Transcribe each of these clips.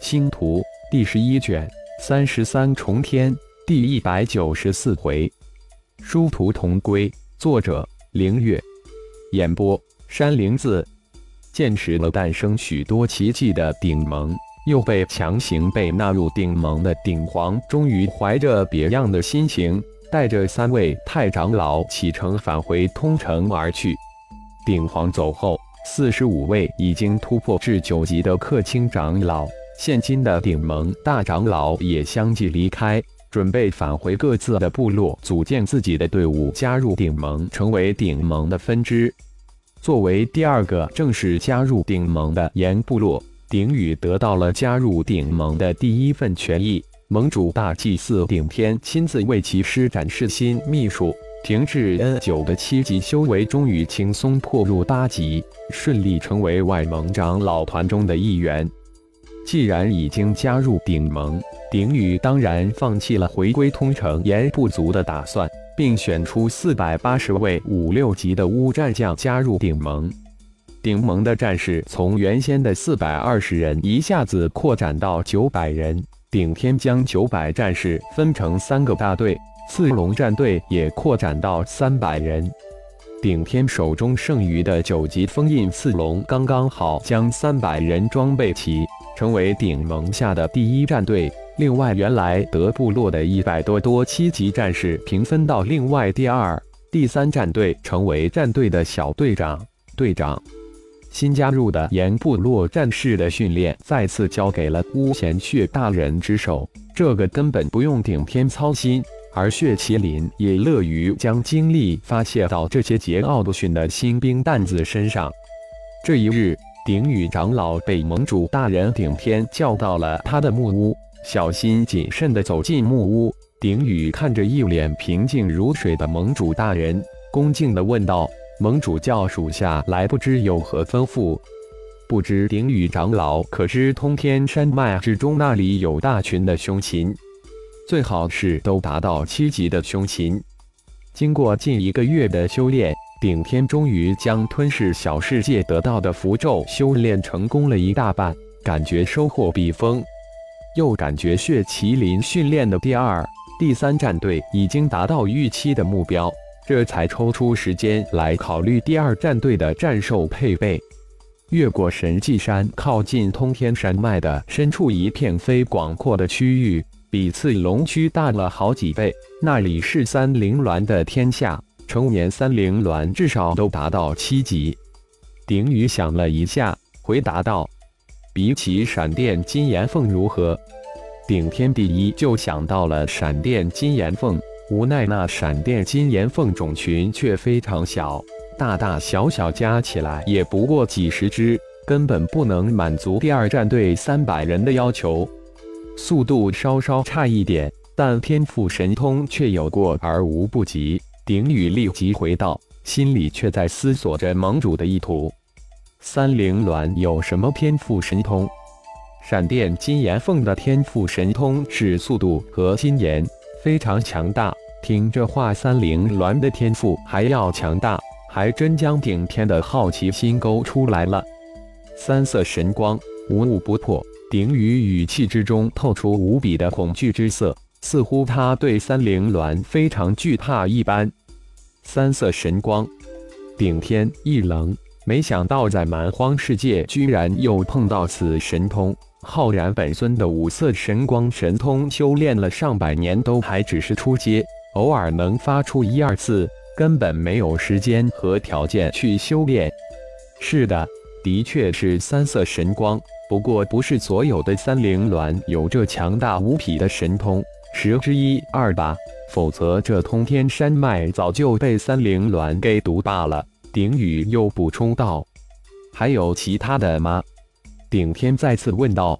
星图第十一卷三十三重天第一百九十四回，殊途同归。作者：凌月。演播：山灵子。见识了诞生许多奇迹的顶盟，又被强行被纳入顶盟的顶皇，终于怀着别样的心情，带着三位太长老启程返回通城而去。顶皇走后，四十五位已经突破至九级的客卿长老。现今的顶盟大长老也相继离开，准备返回各自的部落，组建自己的队伍，加入顶盟，成为顶盟的分支。作为第二个正式加入顶盟的岩部落，顶宇得到了加入顶盟的第一份权益。盟主大祭司顶天亲自为其施展示新秘术，停滞 N 九的七级修为终于轻松破入八级，顺利成为外盟长老团中的一员。既然已经加入顶盟，顶宇当然放弃了回归通城岩部族的打算，并选出四百八十位五六级的乌战将加入顶盟。顶盟的战士从原先的四百二十人一下子扩展到九百人。顶天将九百战士分成三个大队，刺龙战队也扩展到三百人。顶天手中剩余的九级封印刺龙刚刚好将三百人装备齐。成为顶盟下的第一战队。另外，原来德部落的一百多多七级战士平分到另外第二、第三战队，成为战队的小队长、队长。新加入的岩部落战士的训练再次交给了巫贤血大人之手，这个根本不用顶天操心。而血麒麟也乐于将精力发泄到这些桀骜不驯的新兵蛋子身上。这一日。顶宇长老被盟主大人顶天叫到了他的木屋，小心谨慎地走进木屋。顶宇看着一脸平静如水的盟主大人，恭敬地问道：“盟主叫属下来，不知有何吩咐？”不知顶宇长老可知通天山脉之中那里有大群的凶禽，最好是都达到七级的凶禽。经过近一个月的修炼。顶天终于将吞噬小世界得到的符咒修炼成功了一大半，感觉收获毕丰。又感觉血麒麟训练的第二、第三战队已经达到预期的目标，这才抽出时间来考虑第二战队的战兽配备。越过神迹山，靠近通天山脉的深处一片非广阔的区域，比次龙区大了好几倍。那里是三灵鸾的天下。成年三灵鸾至少都达到七级。顶宇想了一下，回答道：“比起闪电金岩凤如何？”顶天第一就想到了闪电金岩凤，无奈那闪电金岩凤种群却非常小，大大小小加起来也不过几十只，根本不能满足第二战队三百人的要求。速度稍稍差一点，但天赋神通却有过而无不及。顶宇立即回道，心里却在思索着盟主的意图。三灵鸾有什么天赋神通？闪电金岩凤的天赋神通是速度和金岩，非常强大。听这话，三灵鸾的天赋还要强大，还真将顶天的好奇心勾出来了。三色神光，无物不破。顶宇语气之中透出无比的恐惧之色，似乎他对三灵鸾非常惧怕一般。三色神光，顶天一冷，没想到在蛮荒世界居然又碰到此神通。浩然本尊的五色神光神通，修炼了上百年都还只是初阶，偶尔能发出一二次，根本没有时间和条件去修炼。是的，的确是三色神光，不过不是所有的三灵鸾有这强大无匹的神通，十之一二吧。否则，这通天山脉早就被三灵鸾给独霸了。顶宇又补充道：“还有其他的吗？”顶天再次问道。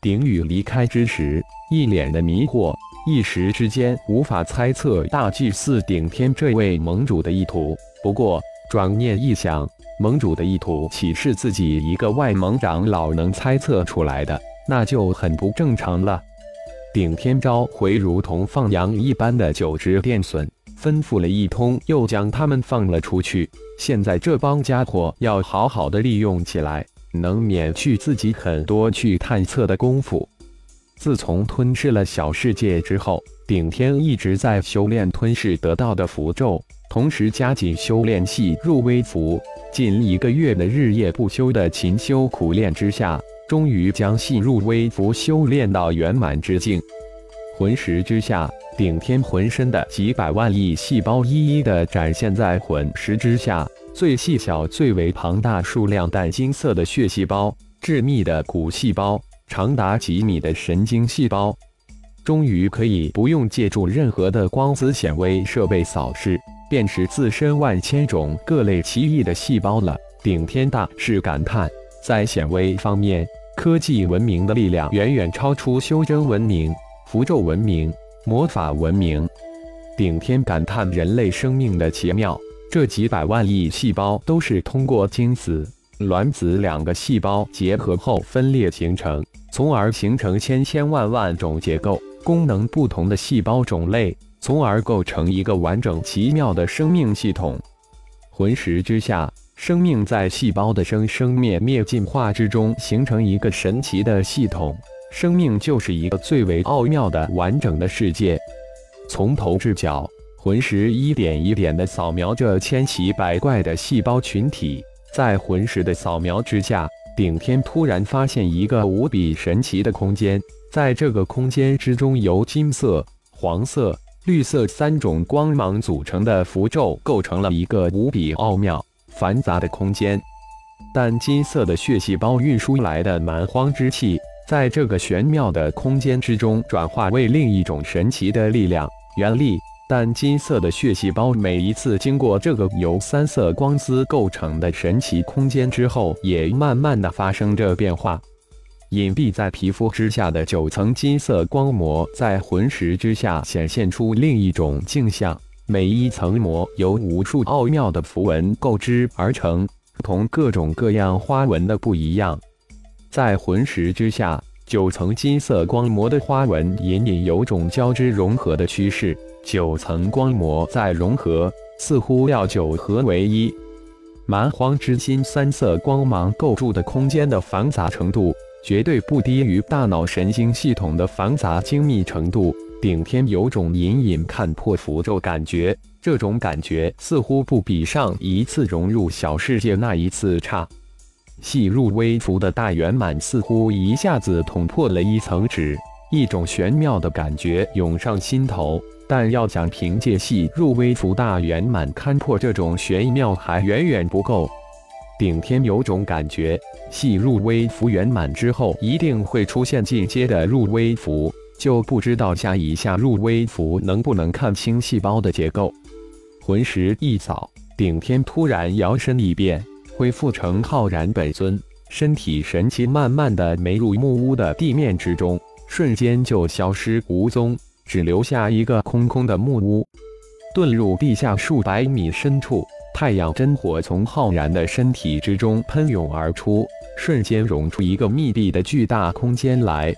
顶宇离开之时，一脸的迷惑，一时之间无法猜测大祭司顶天这位盟主的意图。不过转念一想，盟主的意图岂是自己一个外盟长老能猜测出来的？那就很不正常了。顶天召回如同放羊一般的九只电隼，吩咐了一通，又将他们放了出去。现在这帮家伙要好好的利用起来。能免去自己很多去探测的功夫。自从吞噬了小世界之后，顶天一直在修炼吞噬得到的符咒，同时加紧修炼系入微符。近一个月的日夜不休的勤修苦练之下，终于将细入微符修炼到圆满之境。魂石之下，顶天浑身的几百万亿细胞一一的展现在魂石之下，最细小、最为庞大数量淡金色的血细胞，致密的骨细胞。长达几米的神经细胞，终于可以不用借助任何的光子显微设备扫视，辨识自身万千种各类奇异的细胞了。顶天大是感叹，在显微方面，科技文明的力量远远超出修真文明、符咒文明、魔法文明。顶天感叹人类生命的奇妙，这几百万亿细胞都是通过精子、卵子两个细胞结合后分裂形成。从而形成千千万万种结构、功能不同的细胞种类，从而构成一个完整奇妙的生命系统。魂石之下，生命在细胞的生生灭灭进化之中形成一个神奇的系统。生命就是一个最为奥妙的完整的世界。从头至脚，魂石一点一点地扫描着千奇百怪的细胞群体，在魂石的扫描之下。顶天突然发现一个无比神奇的空间，在这个空间之中，由金色、黄色、绿色三种光芒组成的符咒构成了一个无比奥妙、繁杂的空间。但金色的血细胞运输来的蛮荒之气，在这个玄妙的空间之中转化为另一种神奇的力量——原力。但金色的血细胞每一次经过这个由三色光丝构成的神奇空间之后，也慢慢的发生着变化。隐蔽在皮肤之下的九层金色光膜，在魂石之下显现出另一种镜像。每一层膜由无数奥妙的符文构织而成，同各种各样花纹的不一样。在魂石之下，九层金色光膜的花纹隐隐有种交织融合的趋势。九层光膜在融合，似乎要九合为一。蛮荒之心三色光芒构筑的空间的繁杂程度，绝对不低于大脑神经系统的繁杂精密程度。顶天有种隐隐看破符咒感觉，这种感觉似乎不比上一次融入小世界那一次差。细入微符的大圆满似乎一下子捅破了一层纸，一种玄妙的感觉涌上心头。但要想凭借细入微符大圆满勘破这种玄妙，还远远不够。顶天有种感觉，细入微符圆满之后，一定会出现进阶的入微符，就不知道下一下入微符能不能看清细胞的结构。魂石一扫，顶天突然摇身一变，恢复成浩然本尊，身体神奇慢慢的没入木屋的地面之中，瞬间就消失无踪。只留下一个空空的木屋，遁入地下数百米深处。太阳真火从浩然的身体之中喷涌而出，瞬间融出一个密闭的巨大空间来。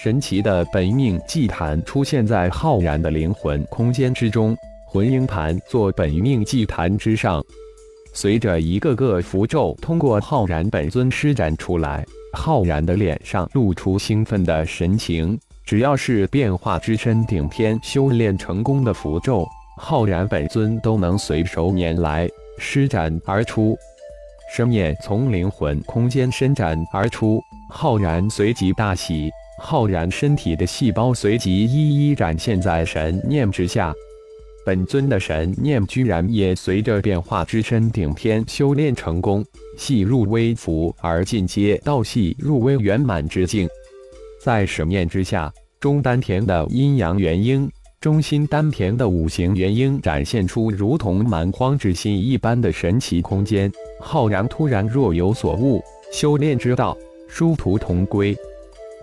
神奇的本命祭坛出现在浩然的灵魂空间之中，魂婴盘做本命祭坛之上。随着一个个符咒通过浩然本尊施展出来，浩然的脸上露出兴奋的神情。只要是变化之身顶天修炼成功的符咒，浩然本尊都能随手拈来施展而出。生念从灵魂空间伸展而出，浩然随即大喜，浩然身体的细胞随即一一展现在神念之下。本尊的神念居然也随着变化之身顶天修炼成功，细入微符而进阶到细入微圆满之境。在神念之下，中丹田的阴阳元婴，中心丹田的五行元婴展现出如同蛮荒之心一般的神奇空间。浩然突然若有所悟，修炼之道，殊途同归。